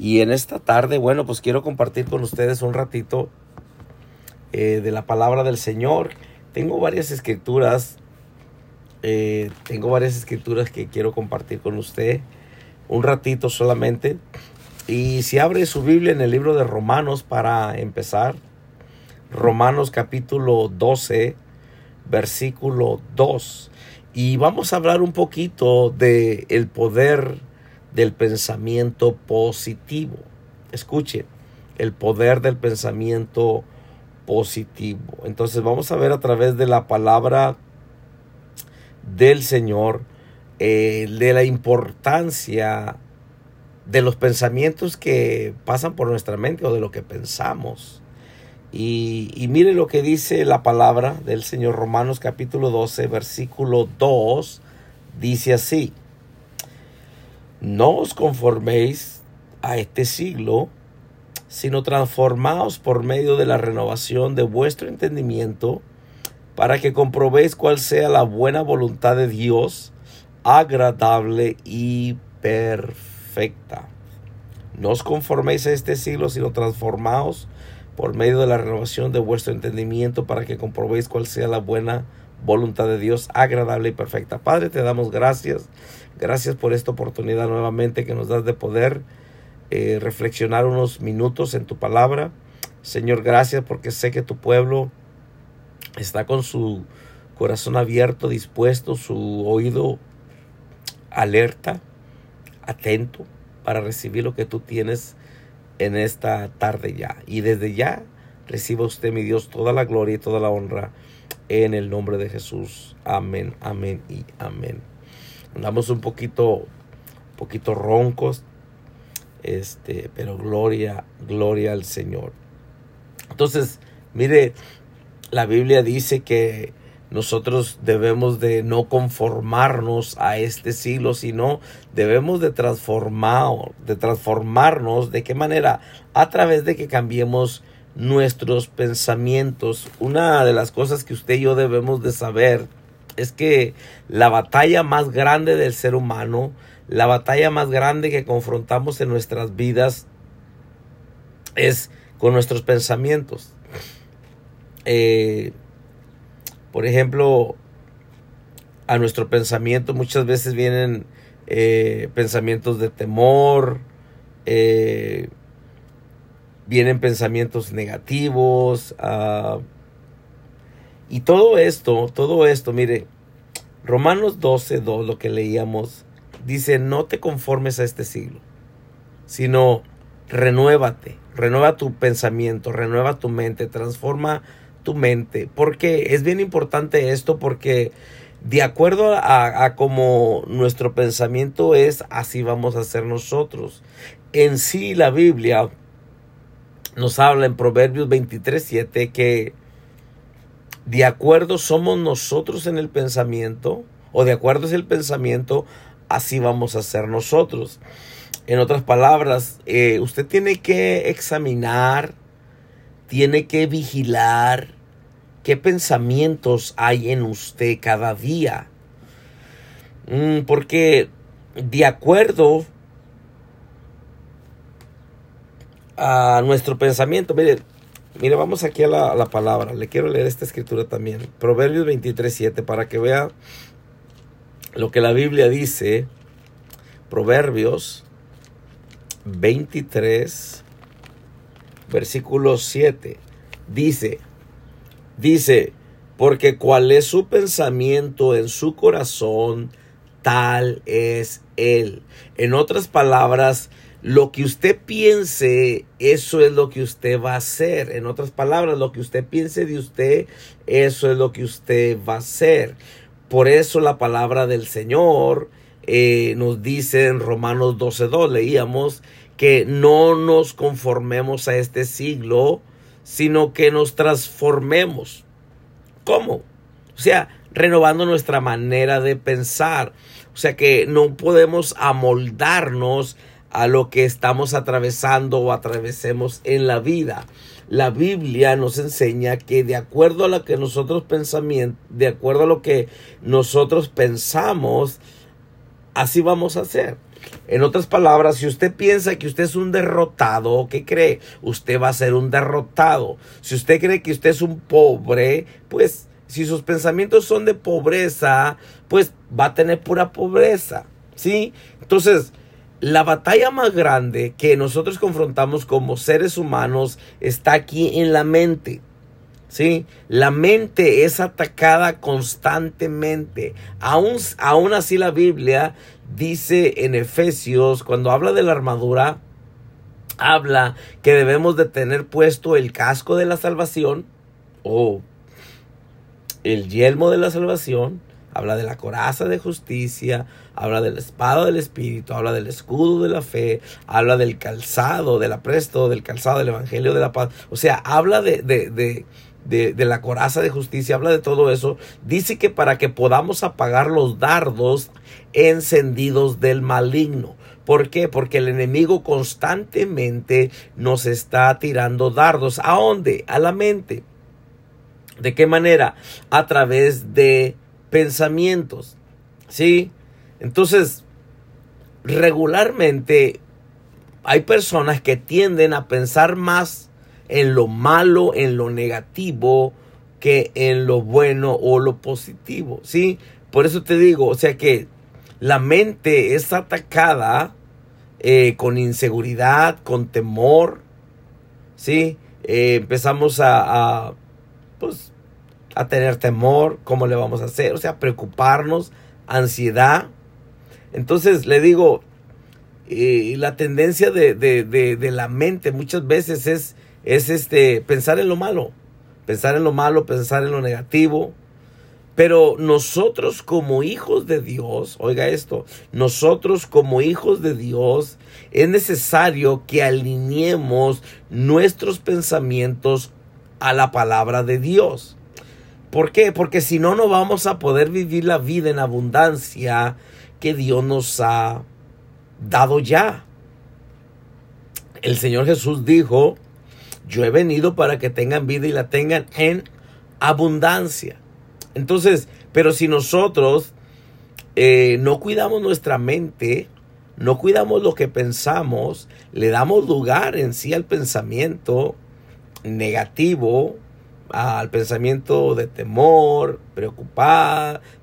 Y en esta tarde, bueno, pues quiero compartir con ustedes un ratito eh, de la palabra del Señor. Tengo varias escrituras, eh, tengo varias escrituras que quiero compartir con usted un ratito solamente. Y si abre su Biblia en el libro de Romanos para empezar, Romanos capítulo 12, versículo 2. Y vamos a hablar un poquito de el poder del pensamiento positivo. Escuche, el poder del pensamiento positivo. Entonces vamos a ver a través de la palabra del Señor eh, de la importancia de los pensamientos que pasan por nuestra mente o de lo que pensamos. Y, mire lo que dice la palabra del Señor Romanos capítulo 12, versículo 2, dice así, no os conforméis a este siglo, sino transformaos por medio de la renovación de vuestro entendimiento, para que comprobéis cuál sea la buena voluntad de Dios, agradable y perfecta. No os conforméis a este siglo, sino transformaos por medio de la renovación de vuestro entendimiento para que comprobéis cuál sea la buena voluntad de Dios, agradable y perfecta. Padre, te damos gracias. Gracias por esta oportunidad nuevamente que nos das de poder eh, reflexionar unos minutos en tu palabra. Señor, gracias porque sé que tu pueblo está con su corazón abierto, dispuesto, su oído alerta, atento para recibir lo que tú tienes en esta tarde ya. Y desde ya reciba usted, mi Dios, toda la gloria y toda la honra en el nombre de Jesús. Amén, amén y amén. Andamos un poquito, poquito roncos, este, pero gloria, gloria al Señor. Entonces, mire, la Biblia dice que nosotros debemos de no conformarnos a este siglo, sino debemos de transformar, de transformarnos. ¿De qué manera? A través de que cambiemos nuestros pensamientos. Una de las cosas que usted y yo debemos de saber es que la batalla más grande del ser humano, la batalla más grande que confrontamos en nuestras vidas es con nuestros pensamientos. Eh, por ejemplo, a nuestro pensamiento muchas veces vienen eh, pensamientos de temor, eh, vienen pensamientos negativos. Ah, y todo esto, todo esto, mire, Romanos 12, 2, lo que leíamos, dice, no te conformes a este siglo, sino renuévate, renueva tu pensamiento, renueva tu mente, transforma tu mente. Porque es bien importante esto porque de acuerdo a, a como nuestro pensamiento es, así vamos a ser nosotros. En sí la Biblia nos habla en Proverbios 23, 7 que de acuerdo somos nosotros en el pensamiento, o de acuerdo es el pensamiento, así vamos a ser nosotros. En otras palabras, eh, usted tiene que examinar tiene que vigilar qué pensamientos hay en usted cada día. Mm, porque de acuerdo a nuestro pensamiento, mire, mire, vamos aquí a la, la palabra. Le quiero leer esta escritura también. Proverbios 23, 7, para que vea lo que la Biblia dice. Proverbios 23, versículo 7, dice, dice, porque cual es su pensamiento en su corazón, tal es él. En otras palabras, lo que usted piense, eso es lo que usted va a hacer. En otras palabras, lo que usted piense de usted, eso es lo que usted va a hacer. Por eso la palabra del Señor eh, nos dice en Romanos 12.2, leíamos que no nos conformemos a este siglo, sino que nos transformemos. ¿Cómo? O sea, renovando nuestra manera de pensar. O sea que no podemos amoldarnos a lo que estamos atravesando o atravesemos en la vida. La Biblia nos enseña que de acuerdo a lo que nosotros pensamos, de acuerdo a lo que nosotros pensamos, así vamos a hacer. En otras palabras, si usted piensa que usted es un derrotado, ¿qué cree? Usted va a ser un derrotado. Si usted cree que usted es un pobre, pues si sus pensamientos son de pobreza, pues va a tener pura pobreza. ¿Sí? Entonces, la batalla más grande que nosotros confrontamos como seres humanos está aquí en la mente. ¿Sí? La mente es atacada constantemente. Aún, aún así la Biblia dice en Efesios, cuando habla de la armadura, habla que debemos de tener puesto el casco de la salvación o el yelmo de la salvación, habla de la coraza de justicia, habla del espada del espíritu, habla del escudo de la fe, habla del calzado, del apresto, del calzado del evangelio de la paz. O sea, habla de, de, de, de, de la coraza de justicia, habla de todo eso. Dice que para que podamos apagar los dardos encendidos del maligno. ¿Por qué? Porque el enemigo constantemente nos está tirando dardos. ¿A dónde? A la mente. ¿De qué manera? A través de pensamientos. ¿Sí? Entonces, regularmente hay personas que tienden a pensar más en lo malo, en lo negativo, que en lo bueno o lo positivo. ¿Sí? Por eso te digo, o sea que la mente es atacada eh, con inseguridad, con temor. ¿Sí? Eh, empezamos a, a pues, a tener temor, cómo le vamos a hacer, o sea, preocuparnos, ansiedad. Entonces le digo, y la tendencia de, de, de, la mente muchas veces es, es este, pensar en lo malo, pensar en lo malo, pensar en lo negativo. Pero nosotros como hijos de Dios, oiga esto, nosotros como hijos de Dios es necesario que alineemos nuestros pensamientos a la palabra de Dios. ¿Por qué? Porque si no, no vamos a poder vivir la vida en abundancia que Dios nos ha dado ya. El Señor Jesús dijo, yo he venido para que tengan vida y la tengan en abundancia. Entonces, pero si nosotros eh, no cuidamos nuestra mente, no cuidamos lo que pensamos, le damos lugar en sí al pensamiento negativo, al pensamiento de temor,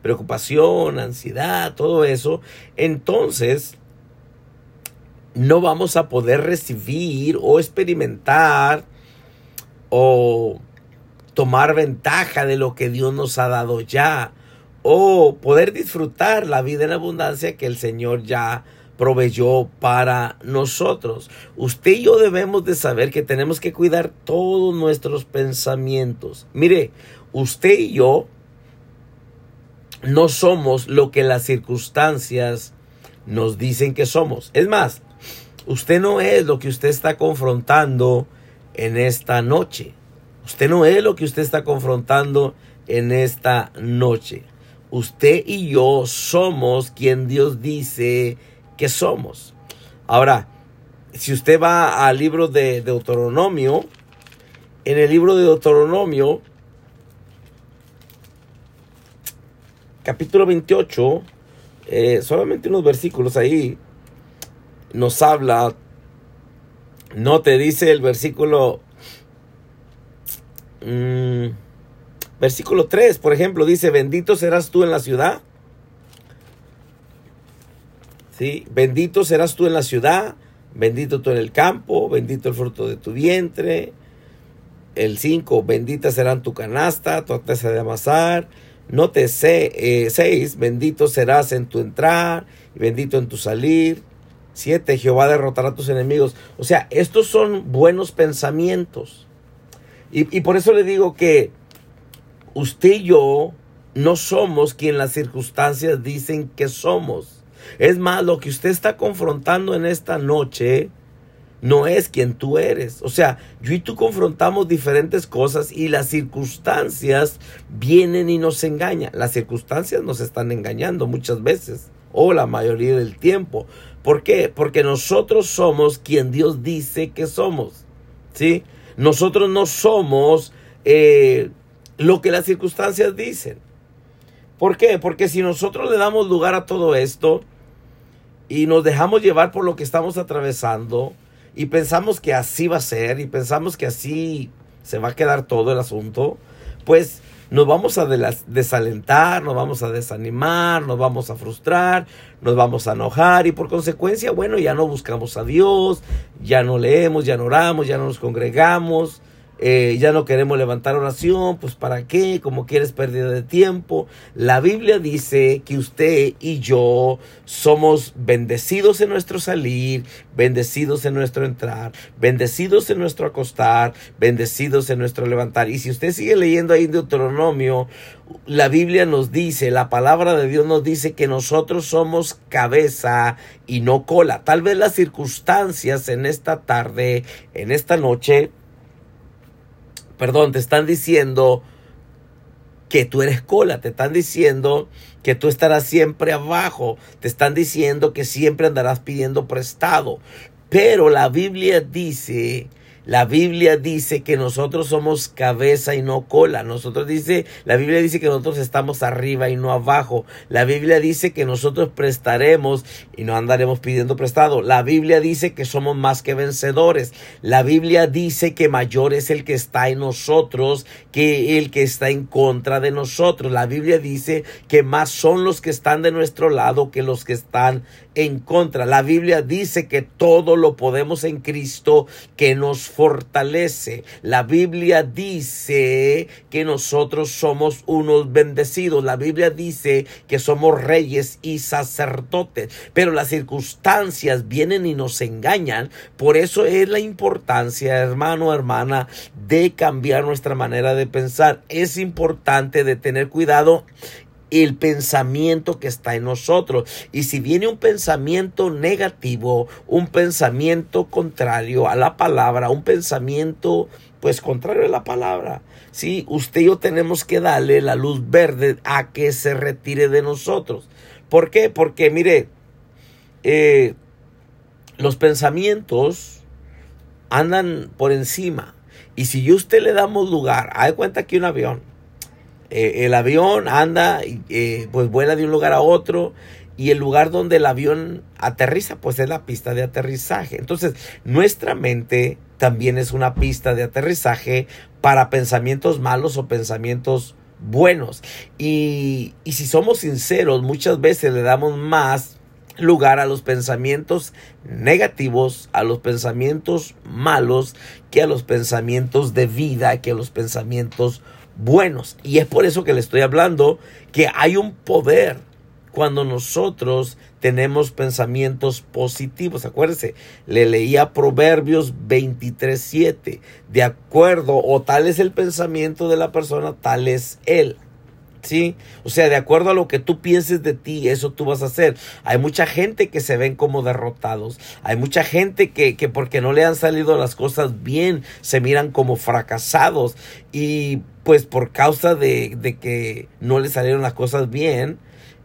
preocupación, ansiedad, todo eso, entonces no vamos a poder recibir o experimentar o tomar ventaja de lo que Dios nos ha dado ya o poder disfrutar la vida en abundancia que el Señor ya proveyó para nosotros. Usted y yo debemos de saber que tenemos que cuidar todos nuestros pensamientos. Mire, usted y yo no somos lo que las circunstancias nos dicen que somos. Es más, usted no es lo que usted está confrontando en esta noche. Usted no es lo que usted está confrontando en esta noche. Usted y yo somos quien Dios dice que somos. Ahora, si usted va al libro de Deuteronomio, en el libro de Deuteronomio, capítulo 28, eh, solamente unos versículos ahí, nos habla, no te dice el versículo, mm, versículo 3, por ejemplo, dice, bendito serás tú en la ciudad Bendito serás tú en la ciudad, bendito tú en el campo, bendito el fruto de tu vientre. El 5, bendita serán tu canasta, tu artesa de amasar. No te sé, 6, eh, bendito serás en tu entrar bendito en tu salir. 7, Jehová derrotará a tus enemigos. O sea, estos son buenos pensamientos. Y por eso le digo que usted y yo no somos quien las circunstancias dicen que somos. Es más, lo que usted está confrontando en esta noche no es quien tú eres. O sea, yo y tú confrontamos diferentes cosas y las circunstancias vienen y nos engañan. Las circunstancias nos están engañando muchas veces o la mayoría del tiempo. ¿Por qué? Porque nosotros somos quien Dios dice que somos. ¿Sí? Nosotros no somos eh, lo que las circunstancias dicen. ¿Por qué? Porque si nosotros le damos lugar a todo esto, y nos dejamos llevar por lo que estamos atravesando y pensamos que así va a ser y pensamos que así se va a quedar todo el asunto, pues nos vamos a desalentar, nos vamos a desanimar, nos vamos a frustrar, nos vamos a enojar y por consecuencia, bueno, ya no buscamos a Dios, ya no leemos, ya no oramos, ya no nos congregamos, eh, ya no queremos levantar oración, pues para qué, como quieres pérdida de tiempo. La Biblia dice que usted y yo somos bendecidos en nuestro salir, bendecidos en nuestro entrar, bendecidos en nuestro acostar, bendecidos en nuestro levantar. Y si usted sigue leyendo ahí en Deuteronomio, la Biblia nos dice, la palabra de Dios nos dice que nosotros somos cabeza y no cola. Tal vez las circunstancias en esta tarde, en esta noche, perdón, te están diciendo que tú eres cola, te están diciendo que tú estarás siempre abajo, te están diciendo que siempre andarás pidiendo prestado. Pero la Biblia dice la Biblia dice que nosotros somos cabeza y no cola. Nosotros dice, la Biblia dice que nosotros estamos arriba y no abajo. La Biblia dice que nosotros prestaremos y no andaremos pidiendo prestado. La Biblia dice que somos más que vencedores. La Biblia dice que mayor es el que está en nosotros que el que está en contra de nosotros. La Biblia dice que más son los que están de nuestro lado que los que están en contra. La Biblia dice que todo lo podemos en Cristo que nos fortalece. La Biblia dice que nosotros somos unos bendecidos. La Biblia dice que somos reyes y sacerdotes. Pero las circunstancias vienen y nos engañan. Por eso es la importancia, hermano, hermana, de cambiar nuestra manera de pensar. Es importante de tener cuidado el pensamiento que está en nosotros. Y si viene un pensamiento negativo, un pensamiento contrario a la palabra, un pensamiento pues contrario a la palabra, sí, usted y yo tenemos que darle la luz verde a que se retire de nosotros. ¿Por qué? Porque mire, eh, los pensamientos andan por encima. Y si usted le damos lugar, hay cuenta que un avión, eh, el avión anda, eh, pues vuela de un lugar a otro y el lugar donde el avión aterriza, pues es la pista de aterrizaje. Entonces, nuestra mente también es una pista de aterrizaje para pensamientos malos o pensamientos buenos. Y, y si somos sinceros, muchas veces le damos más lugar a los pensamientos negativos, a los pensamientos malos, que a los pensamientos de vida, que a los pensamientos buenos. Y es por eso que le estoy hablando que hay un poder cuando nosotros tenemos pensamientos positivos. Acuérdese, le leía Proverbios 23.7. De acuerdo, o tal es el pensamiento de la persona, tal es él. ¿sí? O sea, de acuerdo a lo que tú pienses de ti, eso tú vas a hacer. Hay mucha gente que se ven como derrotados. Hay mucha gente que, que porque no le han salido las cosas bien, se miran como fracasados. Y pues por causa de, de que no le salieron las cosas bien,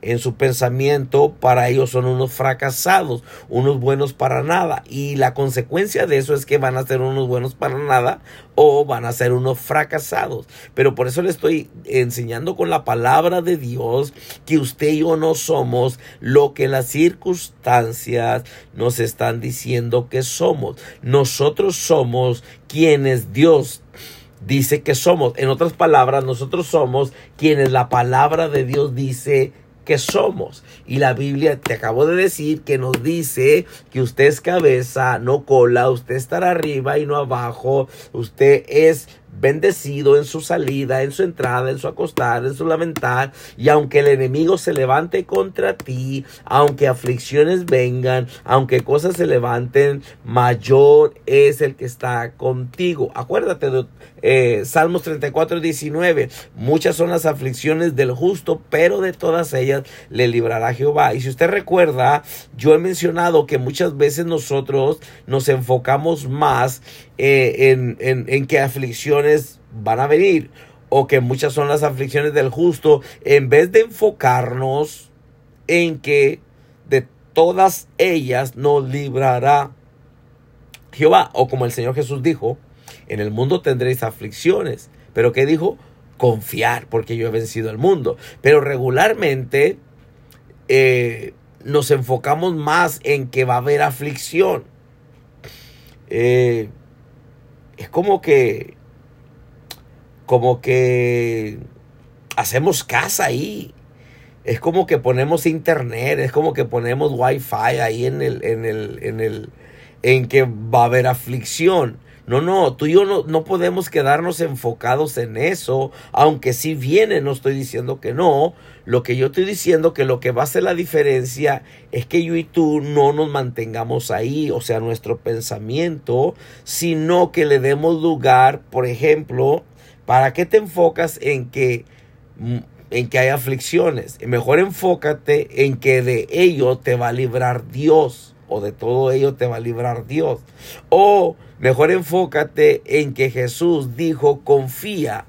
en su pensamiento, para ellos son unos fracasados, unos buenos para nada. Y la consecuencia de eso es que van a ser unos buenos para nada o van a ser unos fracasados. Pero por eso le estoy enseñando con la palabra de Dios que usted y yo no somos lo que las circunstancias nos están diciendo que somos. Nosotros somos quienes Dios dice que somos. En otras palabras, nosotros somos quienes la palabra de Dios dice que somos. Y la Biblia te acabo de decir que nos dice que usted es cabeza, no cola, usted estará arriba y no abajo, usted es bendecido en su salida, en su entrada, en su acostar, en su lamentar, y aunque el enemigo se levante contra ti, aunque aflicciones vengan, aunque cosas se levanten, mayor es el que está contigo. Acuérdate de eh, Salmos 34, 19, muchas son las aflicciones del justo, pero de todas ellas le librará Jehová. Y si usted recuerda, yo he mencionado que muchas veces nosotros nos enfocamos más eh, en, en, en que aflicciones van a venir o que muchas son las aflicciones del justo, en vez de enfocarnos en que de todas ellas nos librará Jehová, o como el Señor Jesús dijo, en el mundo tendréis aflicciones, pero ¿qué dijo? Confiar, porque yo he vencido el mundo. Pero regularmente eh, nos enfocamos más en que va a haber aflicción. Eh, es como que, como que hacemos casa ahí. Es como que ponemos internet, es como que ponemos wifi ahí en el, en el, en el, en que va a haber aflicción. No, no, tú y yo no, no, podemos quedarnos enfocados en eso, aunque si viene, no estoy diciendo que no. Lo que yo estoy diciendo que lo que va a hacer la diferencia es que yo y tú no nos mantengamos ahí, o sea, nuestro pensamiento, sino que le demos lugar, por ejemplo, ¿para qué te enfocas en que mm, en que hay aflicciones? Mejor enfócate en que de ello te va a librar Dios o de todo ello te va a librar Dios. O mejor enfócate en que Jesús dijo confía,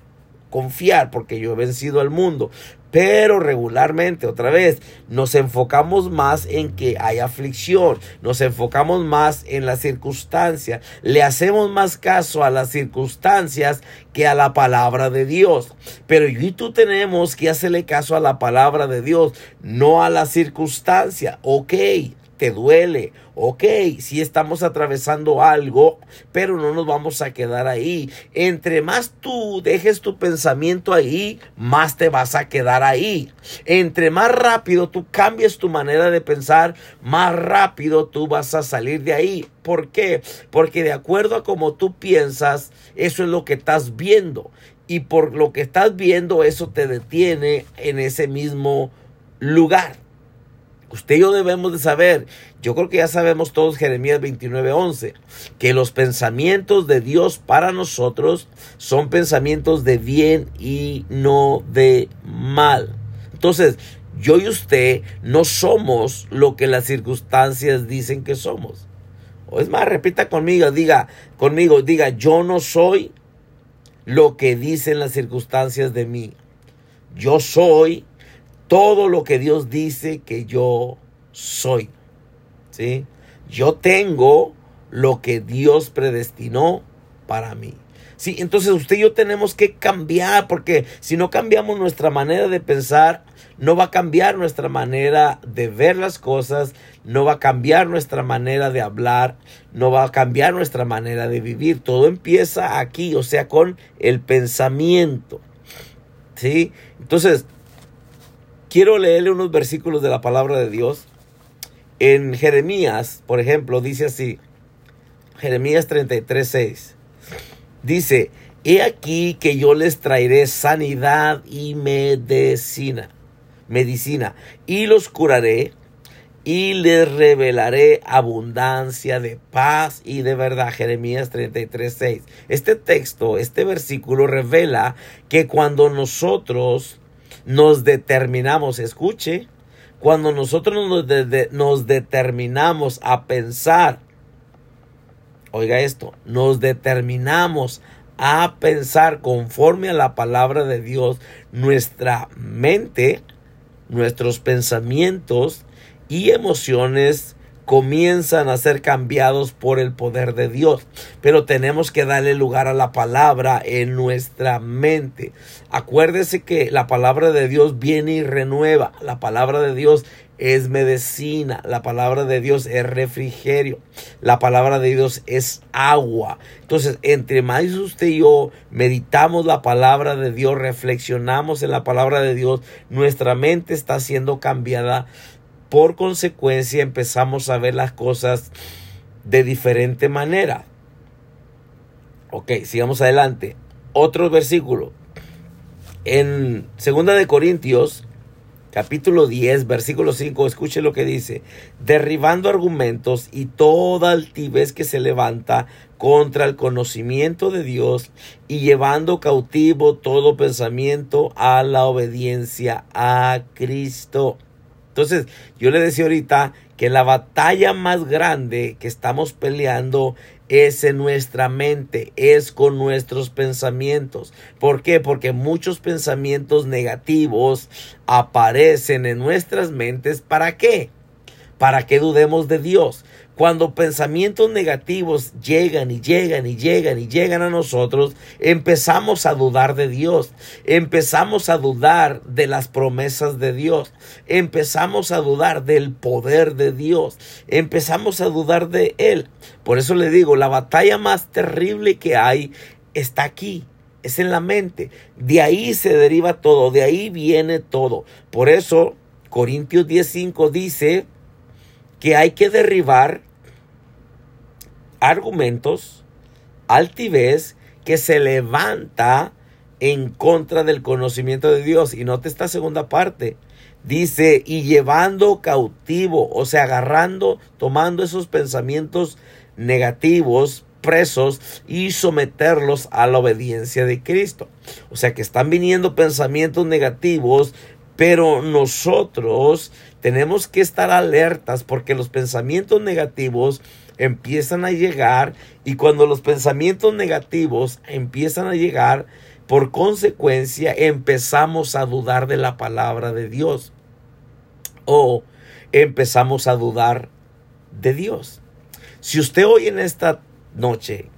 confiar porque yo he vencido al mundo. Pero regularmente, otra vez, nos enfocamos más en que hay aflicción, nos enfocamos más en las circunstancias, le hacemos más caso a las circunstancias que a la palabra de Dios. Pero yo y tú tenemos que hacerle caso a la palabra de Dios, no a la circunstancia. Ok, te duele. Ok, si estamos atravesando algo, pero no nos vamos a quedar ahí. Entre más tú dejes tu pensamiento ahí, más te vas a quedar ahí. Entre más rápido tú cambies tu manera de pensar, más rápido tú vas a salir de ahí. ¿Por qué? Porque de acuerdo a cómo tú piensas, eso es lo que estás viendo. Y por lo que estás viendo, eso te detiene en ese mismo lugar. Usted y yo debemos de saber, yo creo que ya sabemos todos Jeremías 29:11, que los pensamientos de Dios para nosotros son pensamientos de bien y no de mal. Entonces, yo y usted no somos lo que las circunstancias dicen que somos. O es más, repita conmigo, diga conmigo, diga, yo no soy lo que dicen las circunstancias de mí. Yo soy todo lo que Dios dice que yo soy. ¿Sí? Yo tengo lo que Dios predestinó para mí. Sí, entonces usted y yo tenemos que cambiar porque si no cambiamos nuestra manera de pensar, no va a cambiar nuestra manera de ver las cosas, no va a cambiar nuestra manera de hablar, no va a cambiar nuestra manera de vivir. Todo empieza aquí, o sea, con el pensamiento. ¿Sí? Entonces, Quiero leerle unos versículos de la palabra de Dios. En Jeremías, por ejemplo, dice así, Jeremías 33, 6. Dice, he aquí que yo les traeré sanidad y medicina, medicina, y los curaré y les revelaré abundancia de paz y de verdad. Jeremías 33, 6. Este texto, este versículo revela que cuando nosotros nos determinamos, escuche, cuando nosotros nos, nos determinamos a pensar, oiga esto, nos determinamos a pensar conforme a la palabra de Dios, nuestra mente, nuestros pensamientos y emociones comienzan a ser cambiados por el poder de Dios. Pero tenemos que darle lugar a la palabra en nuestra mente. Acuérdese que la palabra de Dios viene y renueva. La palabra de Dios es medicina. La palabra de Dios es refrigerio. La palabra de Dios es agua. Entonces, entre más usted y yo meditamos la palabra de Dios, reflexionamos en la palabra de Dios, nuestra mente está siendo cambiada por consecuencia empezamos a ver las cosas de diferente manera. Ok, sigamos adelante. Otro versículo. En Segunda de Corintios, capítulo 10, versículo 5, escuche lo que dice. Derribando argumentos y toda altivez que se levanta contra el conocimiento de Dios y llevando cautivo todo pensamiento a la obediencia a Cristo. Entonces, yo le decía ahorita que la batalla más grande que estamos peleando es en nuestra mente, es con nuestros pensamientos. ¿Por qué? Porque muchos pensamientos negativos aparecen en nuestras mentes. ¿Para qué? para que dudemos de Dios. Cuando pensamientos negativos llegan y llegan y llegan y llegan a nosotros, empezamos a dudar de Dios, empezamos a dudar de las promesas de Dios, empezamos a dudar del poder de Dios, empezamos a dudar de Él. Por eso le digo, la batalla más terrible que hay está aquí, es en la mente. De ahí se deriva todo, de ahí viene todo. Por eso Corintios 10:5 dice que hay que derribar argumentos, altivez que se levanta en contra del conocimiento de Dios. Y note esta segunda parte. Dice, y llevando cautivo, o sea, agarrando, tomando esos pensamientos negativos, presos y someterlos a la obediencia de Cristo. O sea que están viniendo pensamientos negativos, pero nosotros tenemos que estar alertas porque los pensamientos negativos empiezan a llegar y cuando los pensamientos negativos empiezan a llegar, por consecuencia empezamos a dudar de la palabra de Dios o empezamos a dudar de Dios. Si usted hoy en esta noche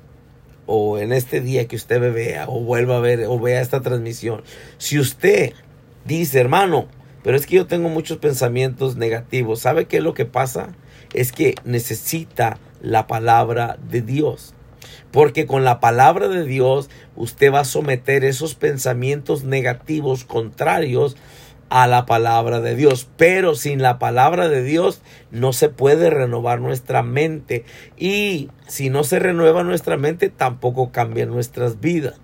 o en este día que usted me vea o vuelva a ver o vea esta transmisión, si usted dice, hermano, pero es que yo tengo muchos pensamientos negativos, ¿sabe qué es lo que pasa? Es que necesita la palabra de Dios. Porque con la palabra de Dios usted va a someter esos pensamientos negativos contrarios a la palabra de Dios. Pero sin la palabra de Dios no se puede renovar nuestra mente. Y si no se renueva nuestra mente, tampoco cambia nuestras vidas.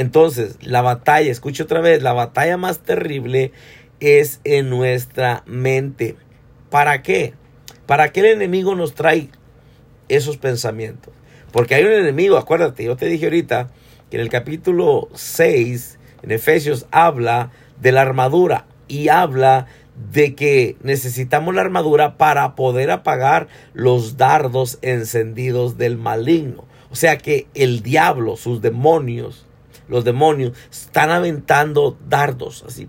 Entonces, la batalla, escuche otra vez, la batalla más terrible es en nuestra mente. ¿Para qué? ¿Para qué el enemigo nos trae esos pensamientos? Porque hay un enemigo, acuérdate, yo te dije ahorita que en el capítulo 6, en Efesios, habla de la armadura y habla de que necesitamos la armadura para poder apagar los dardos encendidos del maligno. O sea que el diablo, sus demonios, los demonios están aventando dardos así.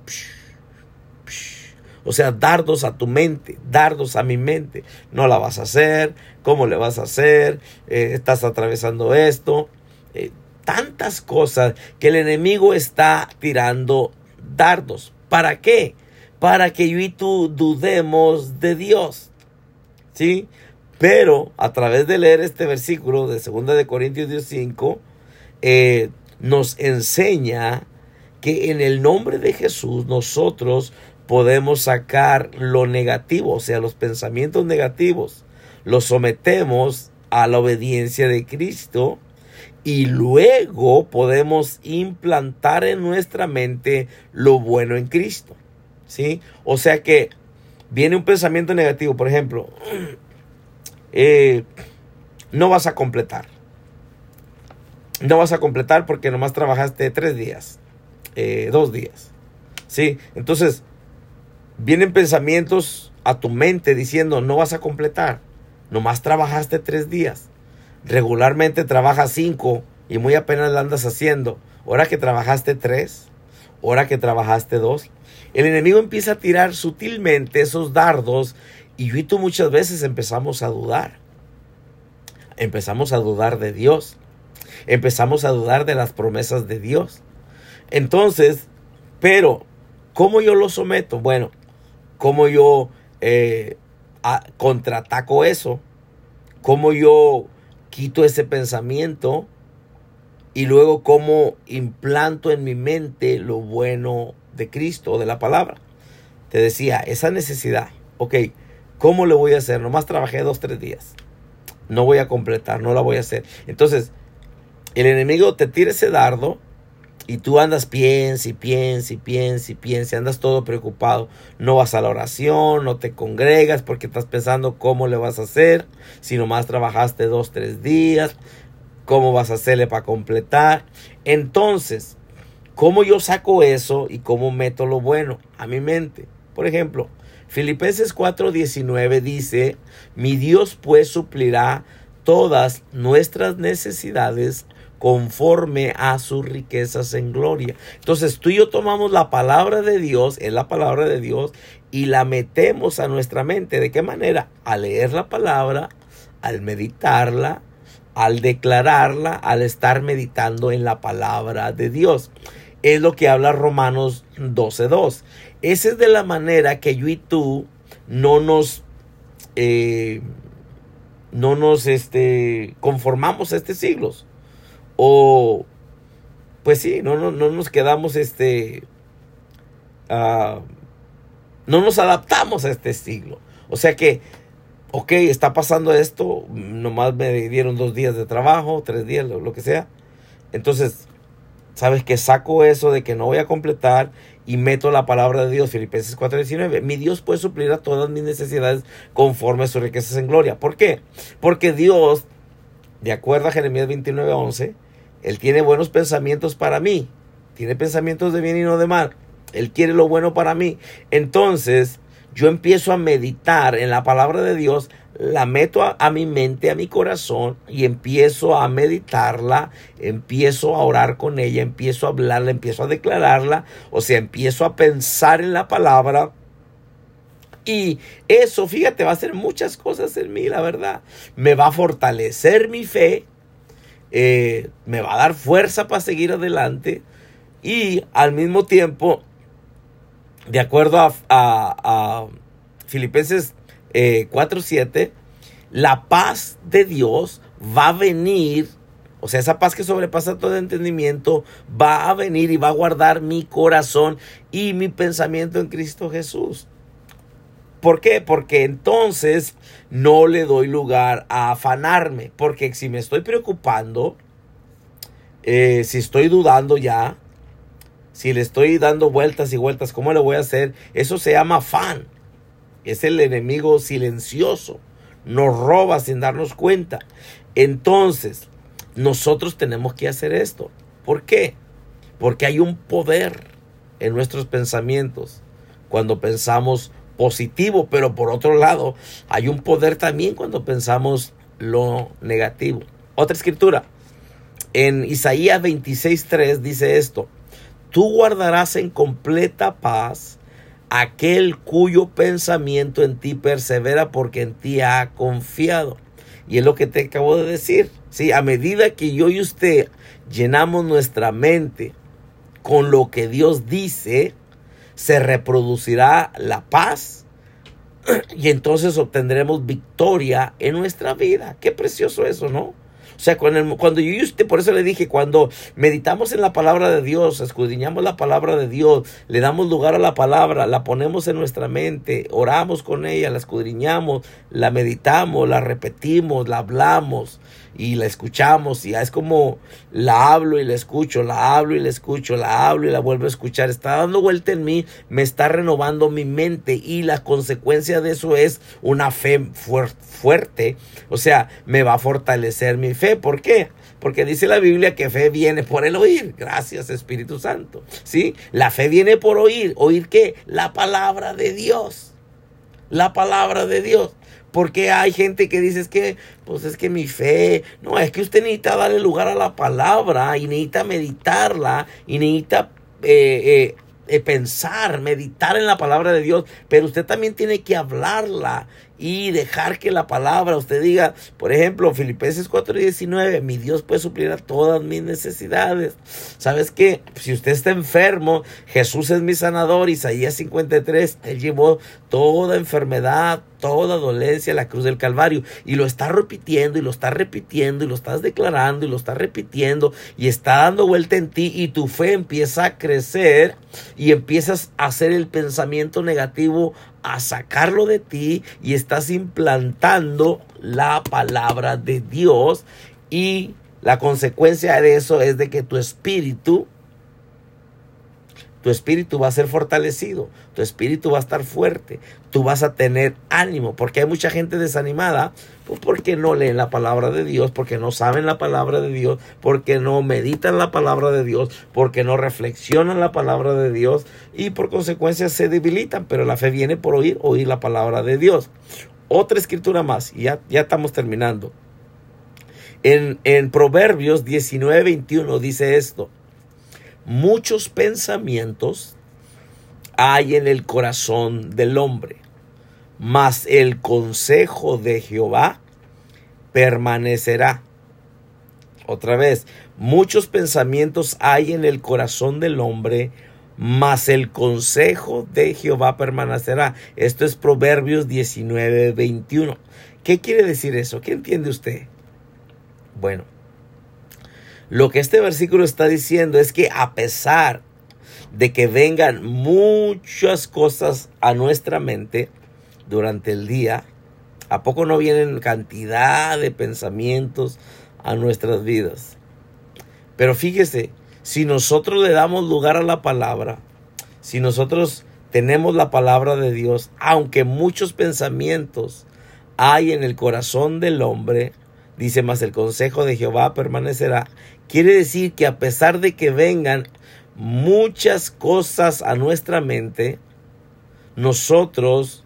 O sea, dardos a tu mente, dardos a mi mente. No la vas a hacer, ¿cómo le vas a hacer? Eh, estás atravesando esto. Eh, tantas cosas que el enemigo está tirando dardos. ¿Para qué? Para que yo y tú dudemos de Dios. ¿Sí? Pero a través de leer este versículo de 2 de Corintios 15, eh, nos enseña que en el nombre de Jesús nosotros podemos sacar lo negativo, o sea, los pensamientos negativos, los sometemos a la obediencia de Cristo y luego podemos implantar en nuestra mente lo bueno en Cristo. ¿Sí? O sea que viene un pensamiento negativo, por ejemplo, eh, no vas a completar. No vas a completar porque nomás trabajaste tres días, eh, dos días. ¿Sí? Entonces, vienen pensamientos a tu mente diciendo, no vas a completar. Nomás trabajaste tres días. Regularmente trabajas cinco y muy apenas la andas haciendo. Ahora que trabajaste tres, ahora que trabajaste dos. El enemigo empieza a tirar sutilmente esos dardos y yo y tú muchas veces empezamos a dudar. Empezamos a dudar de Dios. Empezamos a dudar de las promesas de Dios. Entonces, pero, ¿cómo yo lo someto? Bueno, ¿cómo yo eh, contraataco eso? ¿Cómo yo quito ese pensamiento y luego cómo implanto en mi mente lo bueno de Cristo o de la palabra. Te decía, esa necesidad, ok, ¿cómo le voy a hacer? Nomás trabajé dos, tres días. No voy a completar, no la voy a hacer. Entonces, el enemigo te tira ese dardo y tú andas piensa y piensa y piensa y piensa, andas todo preocupado. No vas a la oración, no te congregas porque estás pensando cómo le vas a hacer. Si nomás trabajaste dos, tres días, cómo vas a hacerle para completar. Entonces, ¿cómo yo saco eso y cómo meto lo bueno a mi mente? Por ejemplo, Filipenses 4:19 dice, mi Dios pues suplirá todas nuestras necesidades conforme a sus riquezas en gloria. Entonces tú y yo tomamos la palabra de Dios, es la palabra de Dios, y la metemos a nuestra mente. ¿De qué manera? Al leer la palabra, al meditarla, al declararla, al estar meditando en la palabra de Dios. Es lo que habla Romanos 12.2. Esa es de la manera que yo y tú no nos... Eh, no nos este, conformamos a este siglos o, pues sí, no, no, no nos quedamos, este, no nos adaptamos a este siglo. O sea que, ok, está pasando esto, nomás me dieron dos días de trabajo, tres días, lo, lo que sea. Entonces, ¿sabes que Saco eso de que no voy a completar y meto la palabra de Dios, Filipenses 4:19. Mi Dios puede suplir a todas mis necesidades conforme a sus riquezas en gloria. ¿Por qué? Porque Dios, de acuerdo a Jeremías 29:11, él tiene buenos pensamientos para mí. Tiene pensamientos de bien y no de mal. Él quiere lo bueno para mí. Entonces, yo empiezo a meditar en la palabra de Dios, la meto a, mi mente, a mi corazón y empiezo a meditarla, empiezo a orar con ella, empiezo a hablarla, empiezo a declararla, o sea, empiezo a pensar en la palabra. Y eso, fíjate, va a hacer muchas cosas en mí, la verdad. Me va a fortalecer mi fe, eh, me va a dar fuerza para seguir adelante y al mismo tiempo, de acuerdo a, a, Filipenses 4.7, eh, la paz de Dios va a venir, o sea, esa paz que sobrepasa todo entendimiento, va a venir y va a guardar mi corazón y mi pensamiento en Cristo Jesús. ¿Por qué? Porque entonces no le doy lugar a afanarme. Porque si me estoy preocupando, eh, si estoy dudando ya, si le estoy dando vueltas y vueltas, ¿cómo le voy a hacer? Eso se llama afán. Es el enemigo silencioso. Nos roba sin darnos cuenta. Entonces, nosotros tenemos que hacer esto. ¿Por qué? Porque hay un poder en nuestros pensamientos cuando pensamos positivo, pero por otro lado hay un poder también cuando pensamos lo negativo. Otra escritura, en Isaías 26.3 dice esto, tú guardarás en completa paz aquel cuyo pensamiento en ti persevera porque en ti ha confiado. Y es lo que te acabo de decir. Sí, a medida que yo y usted llenamos nuestra mente con lo que Dios dice, se reproducirá la paz y entonces obtendremos victoria en nuestra vida. Qué precioso eso, ¿no? O sea, cuando, cuando yo y usted, por eso le dije, cuando meditamos en la palabra de Dios, escudriñamos la palabra de Dios, le damos lugar a la palabra, la ponemos en nuestra mente, oramos con ella, la escudriñamos, la meditamos, la repetimos, la hablamos y la escuchamos y es como la hablo y la escucho, la hablo y la escucho, la hablo y la vuelvo a escuchar. Está dando vuelta en mí, me está renovando mi mente y la consecuencia de eso es una fe fuerte. O sea, me va a fortalecer mi fe. ¿Por qué? Porque dice la Biblia que fe viene por el oír. Gracias Espíritu Santo. ¿Sí? La fe viene por oír. ¿Oír qué? La palabra de Dios. La palabra de Dios. Porque hay gente que dice es que, pues es que mi fe, no, es que usted necesita darle lugar a la palabra y necesita meditarla y necesita eh, eh, eh, pensar, meditar en la palabra de Dios, pero usted también tiene que hablarla y dejar que la palabra usted diga, por ejemplo, Filipenses 4:19, mi Dios puede suplir a todas mis necesidades. ¿Sabes qué? Si usted está enfermo, Jesús es mi sanador, Isaías 53, él llevó toda enfermedad, toda dolencia a la cruz del Calvario y lo está repitiendo y lo está repitiendo y lo estás declarando y lo está repitiendo y está dando vuelta en ti y tu fe empieza a crecer y empiezas a hacer el pensamiento negativo a sacarlo de ti y estás implantando la palabra de Dios y la consecuencia de eso es de que tu espíritu tu espíritu va a ser fortalecido, tu espíritu va a estar fuerte, tú vas a tener ánimo, porque hay mucha gente desanimada, pues porque no leen la palabra de Dios, porque no saben la palabra de Dios, porque no meditan la palabra de Dios, porque no reflexionan la palabra de Dios y por consecuencia se debilitan, pero la fe viene por oír, oír la palabra de Dios. Otra escritura más, y ya, ya estamos terminando. En, en Proverbios 19, 21 dice esto. Muchos pensamientos hay en el corazón del hombre, mas el consejo de Jehová permanecerá. Otra vez, muchos pensamientos hay en el corazón del hombre, mas el consejo de Jehová permanecerá. Esto es Proverbios 19, 21. ¿Qué quiere decir eso? ¿Qué entiende usted? Bueno, lo que este versículo está diciendo es que a pesar de que vengan muchas cosas a nuestra mente durante el día, ¿a poco no vienen cantidad de pensamientos a nuestras vidas? Pero fíjese, si nosotros le damos lugar a la palabra, si nosotros tenemos la palabra de Dios, aunque muchos pensamientos hay en el corazón del hombre, dice más el consejo de Jehová permanecerá, quiere decir que a pesar de que vengan muchas cosas a nuestra mente, nosotros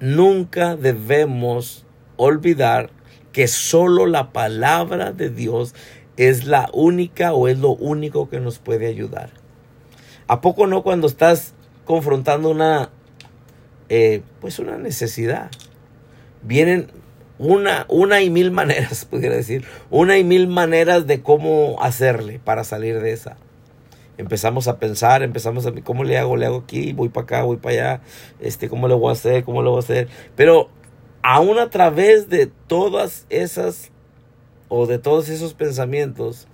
nunca debemos olvidar que solo la palabra de Dios es la única o es lo único que nos puede ayudar. ¿A poco no cuando estás confrontando una, eh, pues una necesidad? Vienen una, una y mil maneras, pudiera decir, una y mil maneras de cómo hacerle para salir de esa. Empezamos a pensar, empezamos a, ¿cómo le hago? Le hago aquí, voy para acá, voy para allá, este, ¿cómo le voy a hacer? ¿Cómo lo voy a hacer? Pero aún a través de todas esas o de todos esos pensamientos,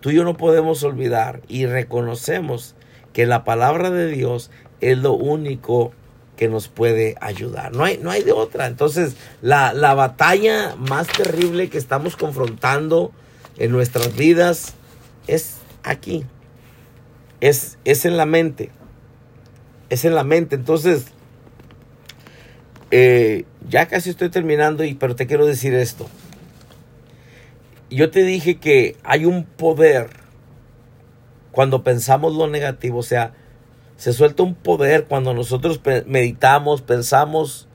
tú y yo no podemos olvidar y reconocemos que la palabra de Dios es lo único que nos puede ayudar. No hay, no hay de otra. Entonces, la, la batalla más terrible que estamos confrontando en nuestras vidas es aquí. Es, es en la mente. Es en la mente. Entonces, eh, ya casi estoy terminando, y, pero te quiero decir esto yo te dije que hay un poder cuando pensamos lo negativo, o sea, se suelta un poder cuando nosotros meditamos, pensamos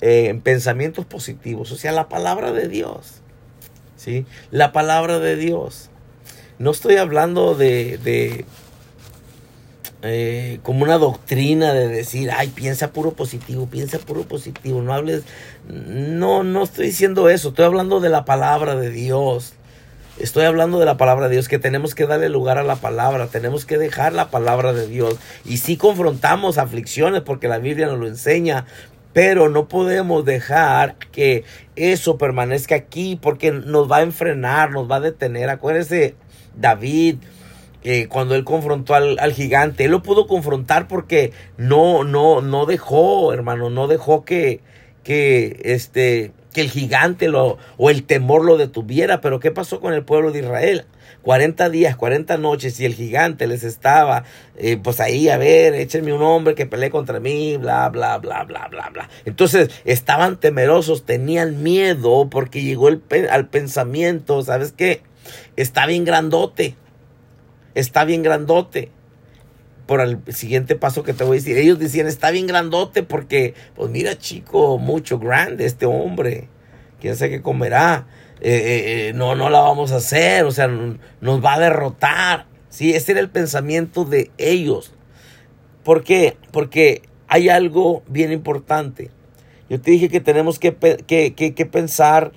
eh, en pensamientos positivos, o sea, la palabra de Dios, ¿sí? La palabra de Dios. No estoy hablando de, de eh, como una doctrina de decir, ay, piensa puro positivo, piensa puro positivo, no hables, no, no estoy diciendo eso, estoy hablando de la palabra de Dios. Estoy hablando de la palabra de Dios, que tenemos que darle lugar a la palabra, tenemos que dejar la palabra de Dios. Y sí confrontamos aflicciones porque la Biblia nos lo enseña, pero no podemos dejar que eso permanezca aquí porque nos va a enfrenar, nos va a detener. Acuérdese, David, cuando él confrontó al, al, gigante, él lo pudo confrontar porque no, no, no dejó, hermano, no dejó que, que este, que el gigante lo, o el temor lo detuviera. Pero ¿qué pasó con el pueblo de Israel? 40 días, 40 noches y el gigante les estaba, eh, pues ahí, a ver, échenme un hombre que pelee contra mí, bla, bla, bla, bla, bla, bla. Entonces estaban temerosos, tenían miedo porque llegó el, al pensamiento, ¿sabes qué? Está bien grandote, está bien grandote. Por el siguiente paso que te voy a decir, ellos decían, está bien grandote porque, pues mira chico, mucho grande este hombre, quién sabe qué comerá, eh, eh, eh, no, no la vamos a hacer, o sea, nos va a derrotar. Sí, ese era el pensamiento de ellos. ¿Por qué? Porque hay algo bien importante. Yo te dije que tenemos que, que, que, pensar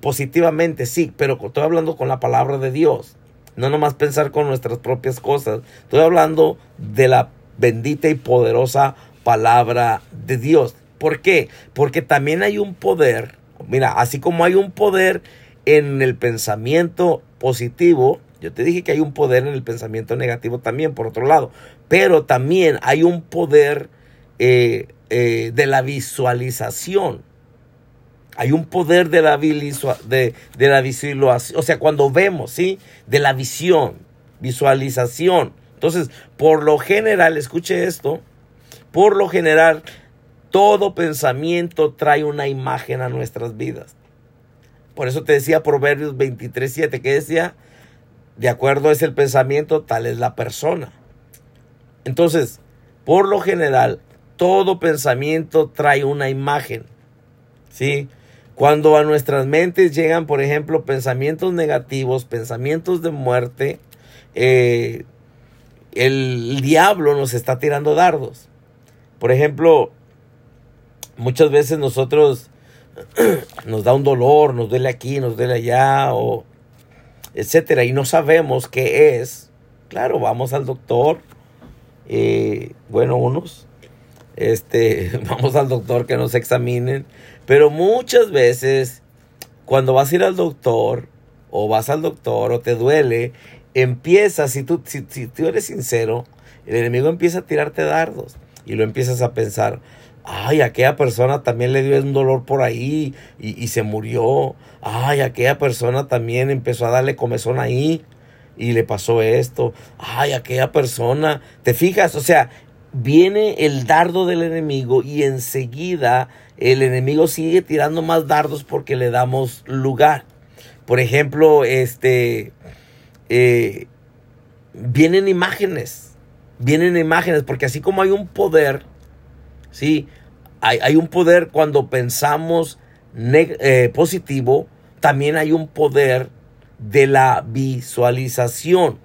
positivamente, sí, pero estoy hablando con la palabra de Dios. No nomás pensar con nuestras propias cosas. Estoy hablando de la bendita y poderosa palabra de Dios. ¿Por qué? Porque también hay un poder. Mira, así como hay un poder en el pensamiento positivo, yo te dije que hay un poder en el pensamiento negativo también, por otro lado. Pero también hay un poder eh, eh, de la visualización. Hay un poder de la, de, de la o sea, cuando vemos, ¿sí? De la visión, visualización. Entonces, por lo general, escuche esto, por lo general, todo pensamiento trae una imagen a nuestras vidas. Por eso te decía Proverbios 23, 7, que decía, de acuerdo es el pensamiento, tal es la persona. Entonces, por lo general, todo pensamiento trae una imagen. ¿Sí? Cuando a nuestras mentes llegan, por ejemplo, pensamientos negativos, pensamientos de muerte, eh, el diablo nos está tirando dardos. Por ejemplo, muchas veces nosotros nos da un dolor, nos duele aquí, nos duele allá, o etcétera, y no sabemos qué es. Claro, vamos al doctor. Eh, bueno, unos, este, vamos al doctor que nos examinen. Pero muchas veces, cuando vas a ir al doctor, o vas al doctor, o te duele, empieza, si tú, si, si tú eres sincero, el enemigo empieza a tirarte dardos y lo empiezas a pensar, ay, aquella persona también le dio un dolor por ahí y, y, se murió, ay, aquella persona también empezó a darle comezón ahí y le pasó esto, ay, aquella persona, te fijas, o sea, viene el dardo del enemigo y enseguida el enemigo sigue tirando más dardos porque le damos lugar. Por ejemplo, este, eh, vienen imágenes, vienen imágenes, porque así como hay un poder, ¿sí? Hay, hay un poder cuando pensamos eh, positivo, también hay un poder de la visualización,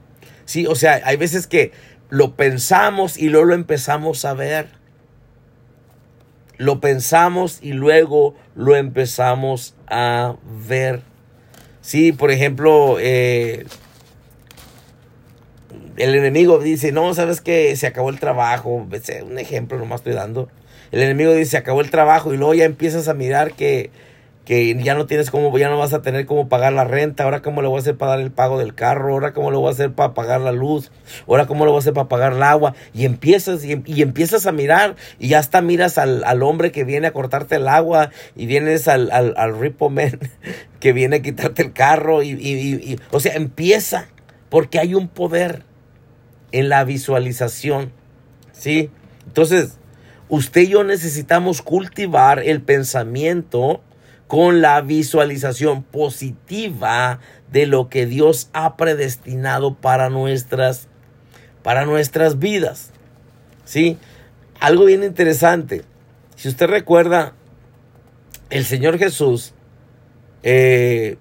¿sí? O sea, hay veces que lo pensamos y luego lo empezamos a ver. Lo pensamos y luego lo empezamos a ver. Sí, por ejemplo, eh, el enemigo dice, no, sabes que se acabó el trabajo, un ejemplo nomás estoy dando. El enemigo dice, se acabó el trabajo y luego ya empiezas a mirar que, que ya no tienes cómo, ya no vas a tener cómo pagar la renta, ahora cómo le voy a hacer para dar el pago del carro, ahora cómo lo voy a hacer para pagar la luz, ahora cómo lo voy a hacer para pagar el agua, y empiezas, y, empiezas a mirar, y hasta miras al, al, hombre que viene a cortarte el agua, y vienes al, al, al man que viene a quitarte el carro, y, y, y, o sea, empieza, porque hay un poder en la visualización. ¿Sí? Entonces, usted y yo necesitamos cultivar el pensamiento con la visualización positiva de lo que Dios ha predestinado para nuestras para nuestras vidas. ¿Sí? Algo bien interesante. Si usted recuerda, el Señor Jesús eh,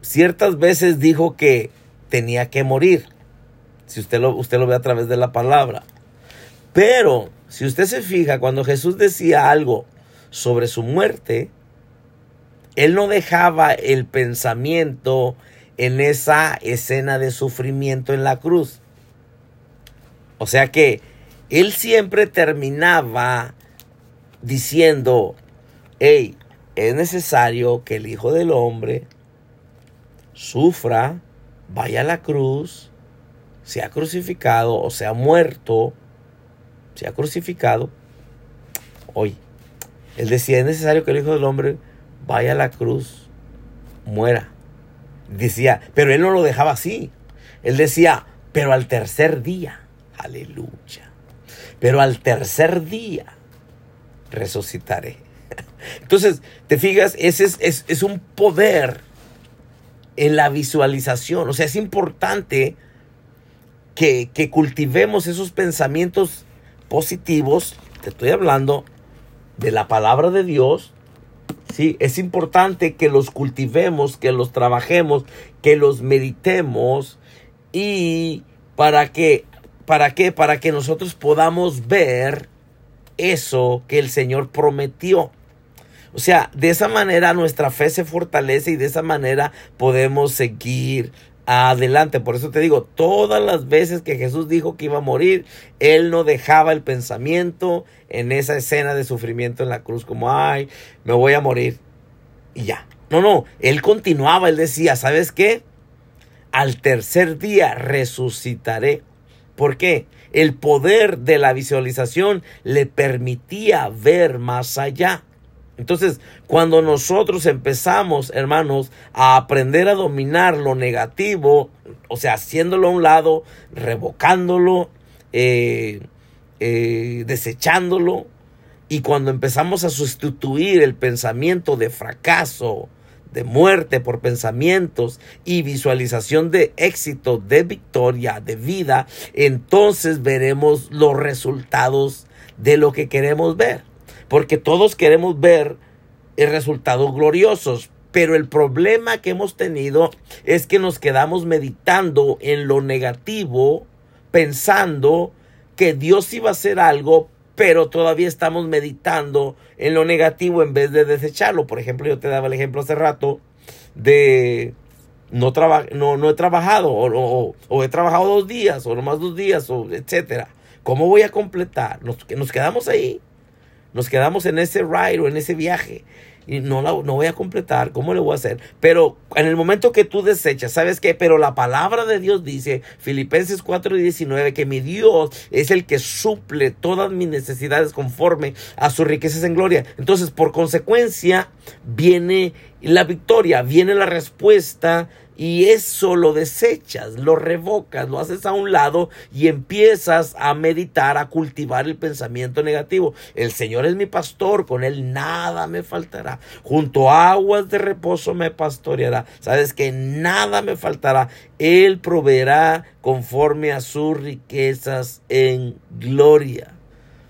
ciertas veces dijo que tenía que morir. Si usted lo, usted lo ve a través de la palabra. Pero, si usted se fija, cuando Jesús decía algo sobre su muerte, él no dejaba el pensamiento en esa escena de sufrimiento en la cruz. O sea que él siempre terminaba diciendo, hey, es necesario que el Hijo del Hombre sufra, vaya a la cruz, se ha crucificado o se ha muerto, se ha crucificado, hoy. Él decía, es necesario que el Hijo del Hombre vaya a la cruz, muera. Decía, pero él no lo dejaba así. Él decía, pero al tercer día, aleluya. Pero al tercer día resucitaré. Entonces, te fijas, ese es, es, es un poder en la visualización. O sea, es importante que, cultivemos esos pensamientos positivos, te estoy hablando de la palabra de Dios, ¿sí? Es importante que los cultivemos, que los trabajemos, que los meditemos y para que, ¿para qué? Para que nosotros podamos ver eso que el Señor prometió. O sea, de esa manera nuestra fe se fortalece y de esa manera podemos seguir adelante. Por eso te digo, todas las veces que Jesús dijo que iba a morir, Él no dejaba el pensamiento en esa escena de sufrimiento en la cruz, como, ay, me voy a morir. Y ya. No, no, Él continuaba, Él decía, ¿sabes qué? Al tercer día resucitaré. ¿Por qué? El poder de la visualización le permitía ver más allá. Entonces, cuando nosotros empezamos, hermanos, a aprender a dominar lo negativo, o sea, haciéndolo a un lado, revocándolo, eh, eh, desechándolo, y cuando empezamos a sustituir el pensamiento de fracaso, de muerte por pensamientos y visualización de éxito, de victoria, de vida, entonces veremos los resultados de lo que queremos ver porque todos queremos ver resultados gloriosos. Pero el problema que hemos tenido es que nos quedamos meditando en lo negativo, pensando que Dios iba a hacer algo, pero todavía estamos meditando en lo negativo en vez de desecharlo. Por ejemplo, yo te daba el ejemplo hace rato de no, no, no he trabajado o, o, he trabajado dos días o nomás dos días o etcétera. ¿Cómo voy a completar? Nos quedamos ahí. Nos quedamos en ese ride o en ese viaje y no, la, no voy a completar, ¿cómo le voy a hacer? Pero en el momento que tú desechas, ¿sabes qué? Pero la palabra de Dios dice, Filipenses 4 y 19, que mi Dios es el que suple todas mis necesidades conforme a sus riquezas en gloria. Entonces, por consecuencia, viene la victoria, viene la respuesta y eso lo desechas, lo revocas, lo haces a un lado y empiezas a meditar, a cultivar el pensamiento negativo. El Señor es mi pastor, con Él nada me faltará. Junto a aguas de reposo me pastoreará. Sabes que nada me faltará. Él proveerá conforme a sus riquezas en gloria.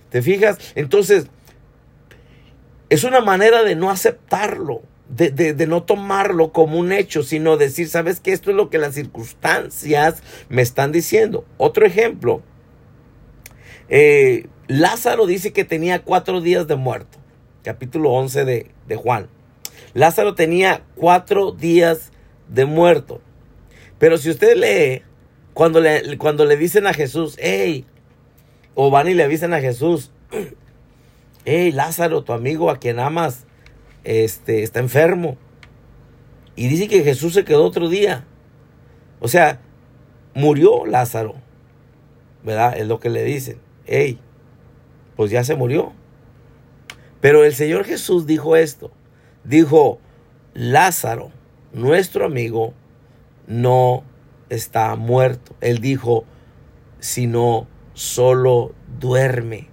¿Te fijas? Entonces, es una manera de no aceptarlo de, no tomarlo como un hecho, sino decir, ¿sabes qué? Esto es lo que las circunstancias me están diciendo. Otro ejemplo, eh, Lázaro dice que tenía cuatro días de muerto, capítulo 11 de, de Juan. Lázaro tenía cuatro días de muerto. Pero si usted lee, cuando le, cuando le dicen a Jesús, hey, o van y le avisan a Jesús, hey, Lázaro, tu amigo a quien amas, este, está enfermo. Y dice que Jesús se quedó otro día. O sea, murió Lázaro. ¿Verdad? Es lo que le dicen. Hey, pues ya se murió. Pero el Señor Jesús dijo esto. Dijo, Lázaro, nuestro amigo, no está muerto. Él dijo, sino solo duerme.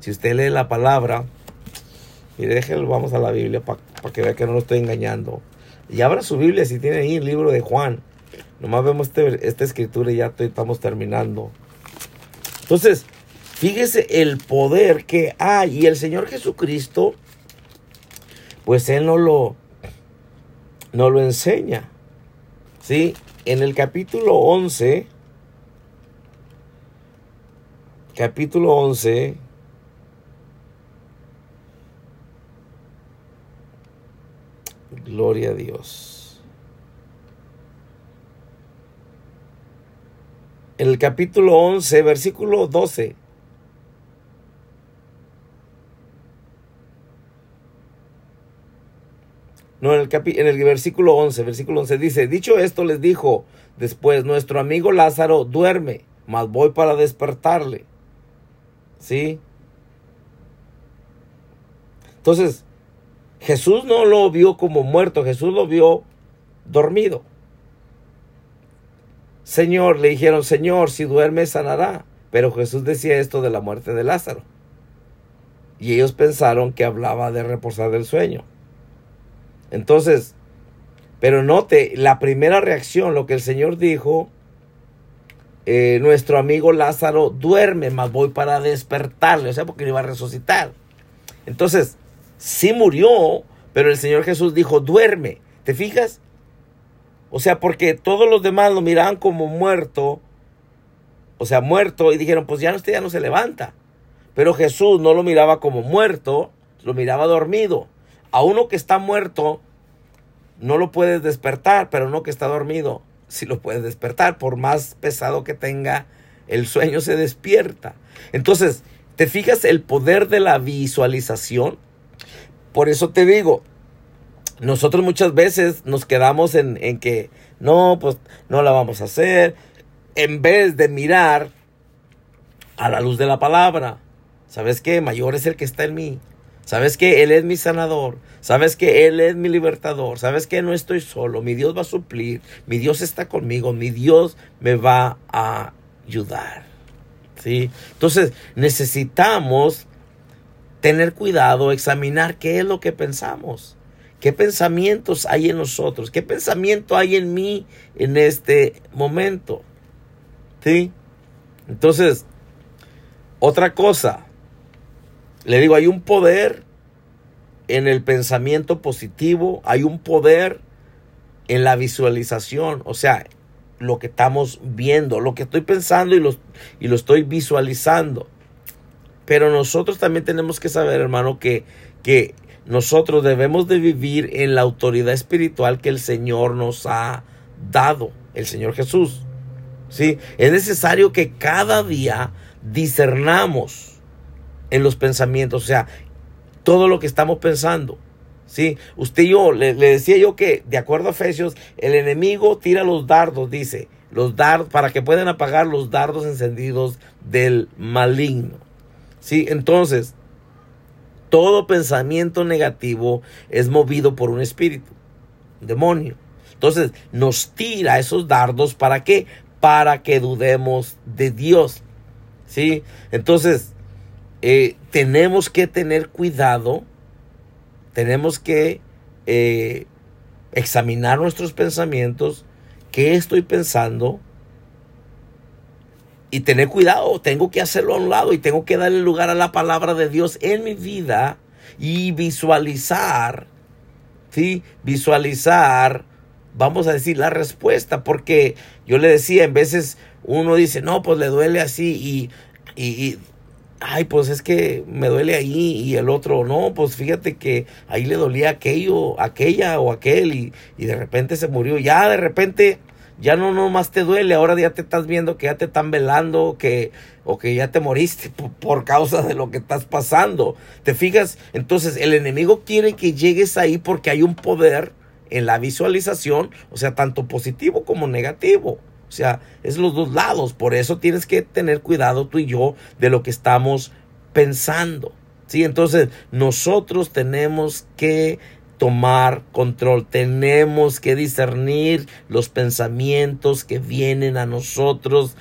Si usted lee la palabra, y déjenlo, vamos a la Biblia para que vea que no lo estoy engañando. Y abra su Biblia si tiene ahí el libro de Juan. Nomás vemos este, esta escritura y ya estamos terminando. Entonces, fíjese el poder que hay. Y el Señor Jesucristo, pues Él no lo, no lo enseña. ¿Sí? En el capítulo 11, capítulo 11, Gloria a Dios. En el capítulo 11, versículo 12. No, en el, en el versículo 11, versículo 11 dice, dicho esto les dijo después, nuestro amigo Lázaro duerme, mas voy para despertarle. ¿Sí? Entonces, Jesús no lo vio como muerto, Jesús lo vio dormido. Señor, le dijeron, Señor, si duerme sanará. Pero Jesús decía esto de la muerte de Lázaro. Y ellos pensaron que hablaba de reposar del sueño. Entonces, pero note la primera reacción, lo que el Señor dijo, eh, nuestro amigo Lázaro duerme, mas voy para despertarle, o sea, porque iba a resucitar. Entonces, sí murió, pero el Señor Jesús dijo, duerme. ¿Te fijas? O sea, porque todos los demás lo miraban como muerto, o sea, muerto, y dijeron, pues ya no, este ya no se levanta. Pero Jesús no lo miraba como muerto, lo miraba dormido. A uno que está muerto, no lo puedes despertar, pero uno que está dormido, sí lo puedes despertar. Por más pesado que tenga, el sueño se despierta. Entonces, ¿te fijas el poder de la visualización? Por eso te digo, nosotros muchas veces nos quedamos en, que no, pues no la vamos a hacer, en vez de mirar a la luz de la palabra. ¿Sabes qué? Mayor es el que está en mí. ¿Sabes que Él es mi sanador. ¿Sabes que Él es mi libertador. ¿Sabes que no estoy solo. Mi Dios va a suplir. Mi Dios está conmigo. Mi Dios me va a ayudar. ¿Sí? Entonces necesitamos tener cuidado, examinar qué es lo que pensamos, qué pensamientos hay en nosotros, qué pensamiento hay en mí en este momento. ¿Sí? Entonces, otra cosa, le digo, hay un poder en el pensamiento positivo, hay un poder en la visualización, o sea, lo que estamos viendo, lo que estoy pensando y lo, y lo estoy visualizando. Pero nosotros también tenemos que saber, hermano, que, que nosotros debemos de vivir en la autoridad espiritual que el Señor nos ha dado, el Señor Jesús. ¿Sí? Es necesario que cada día discernamos en los pensamientos, o sea, todo lo que estamos pensando. ¿Sí? Usted y yo, le, decía yo que, de acuerdo a Efesios, el enemigo tira los dardos, dice, los dardos, para que puedan apagar los dardos encendidos del maligno. ¿Sí? Entonces, todo pensamiento negativo es movido por un espíritu, un demonio. Entonces, nos tira esos dardos, ¿para qué? Para que dudemos de Dios. ¿Sí? Entonces, eh, tenemos que tener cuidado tenemos que eh, examinar nuestros pensamientos, qué estoy pensando y tener cuidado, tengo que hacerlo a un lado y tengo que darle lugar a la palabra de Dios en mi vida y visualizar, ¿sí? Visualizar, vamos a decir, la respuesta, porque yo le decía, en veces uno dice, no, pues le duele así y, y ay, pues es que me duele ahí y el otro, no, pues fíjate que ahí le dolía aquello, aquella o aquel y, y de repente se murió. Ya de repente ya no nomás te duele, ahora ya te estás viendo que ya te están velando, que o que ya te moriste por, por, causa de lo que estás pasando. ¿Te fijas? Entonces el enemigo quiere que llegues ahí porque hay un poder en la visualización, o sea, tanto positivo como negativo. O sea, es los dos lados. Por eso tienes que tener cuidado tú y yo de lo que estamos pensando. ¿sí? Entonces, nosotros tenemos que tomar control, tenemos que discernir los pensamientos que vienen a nosotros,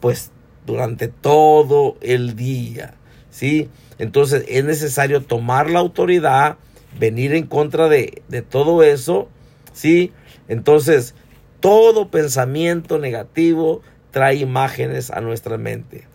pues durante todo el día. ¿sí? Entonces, es necesario tomar la autoridad, venir en contra de, de todo eso. ¿sí? Entonces, todo pensamiento negativo trae imágenes a nuestra mente.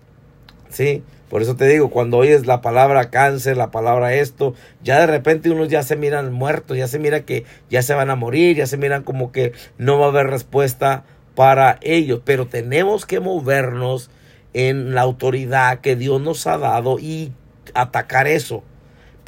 ¿Sí? Por eso te digo, cuando oyes la palabra cáncer, la palabra esto, ya de repente unos ya se miran muertos, ya se mira que ya se van a morir, ya se miran como que no va a haber respuesta para ellos. Pero tenemos que movernos en la autoridad que Dios nos ha dado y atacar eso.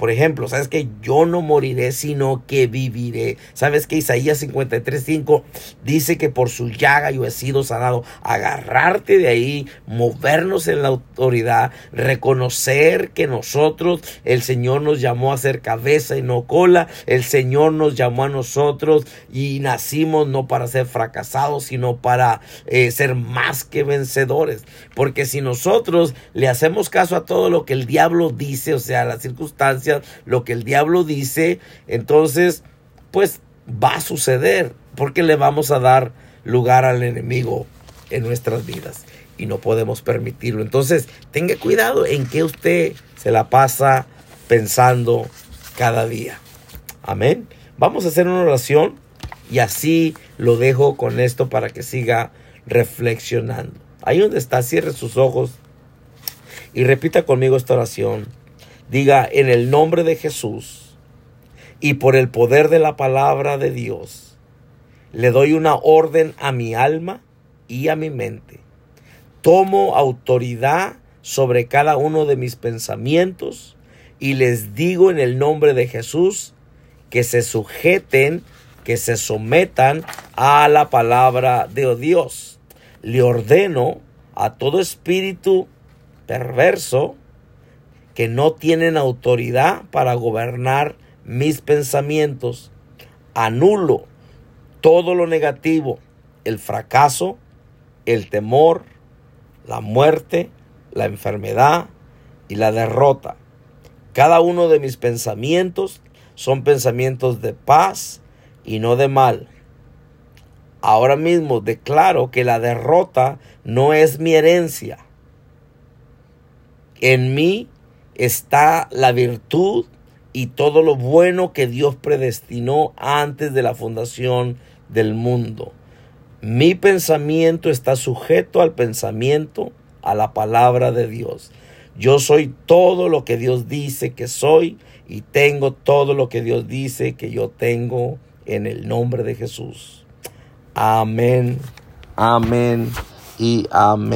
Por ejemplo, sabes que yo no moriré, sino que viviré. Sabes que Isaías 53:5 dice que por su llaga yo he sido sanado. Agarrarte de ahí, movernos en la autoridad, reconocer que nosotros, el Señor nos llamó a ser cabeza y no cola. El Señor nos llamó a nosotros y nacimos no para ser fracasados, sino para eh, ser más que vencedores. Porque si nosotros le hacemos caso a todo lo que el diablo dice, o sea, las circunstancias, lo que el diablo dice, entonces, pues va a suceder, porque le vamos a dar lugar al enemigo en nuestras vidas y no podemos permitirlo. Entonces, tenga cuidado en que usted se la pasa pensando cada día. Amén. Vamos a hacer una oración y así lo dejo con esto para que siga reflexionando. Ahí donde está, cierre sus ojos y repita conmigo esta oración. Diga en el nombre de Jesús y por el poder de la palabra de Dios, le doy una orden a mi alma y a mi mente. Tomo autoridad sobre cada uno de mis pensamientos y les digo en el nombre de Jesús que se sujeten, que se sometan a la palabra de Dios. Le ordeno a todo espíritu perverso que no tienen autoridad para gobernar mis pensamientos. Anulo todo lo negativo, el fracaso, el temor, la muerte, la enfermedad y la derrota. Cada uno de mis pensamientos son pensamientos de paz y no de mal. Ahora mismo declaro que la derrota no es mi herencia. En mí está la virtud y todo lo bueno que Dios predestinó antes de la fundación del mundo. Mi pensamiento está sujeto al pensamiento, a la palabra de Dios. Yo soy todo lo que Dios dice que soy y tengo todo lo que Dios dice que yo tengo en el nombre de Jesús. Amén, amén y amén.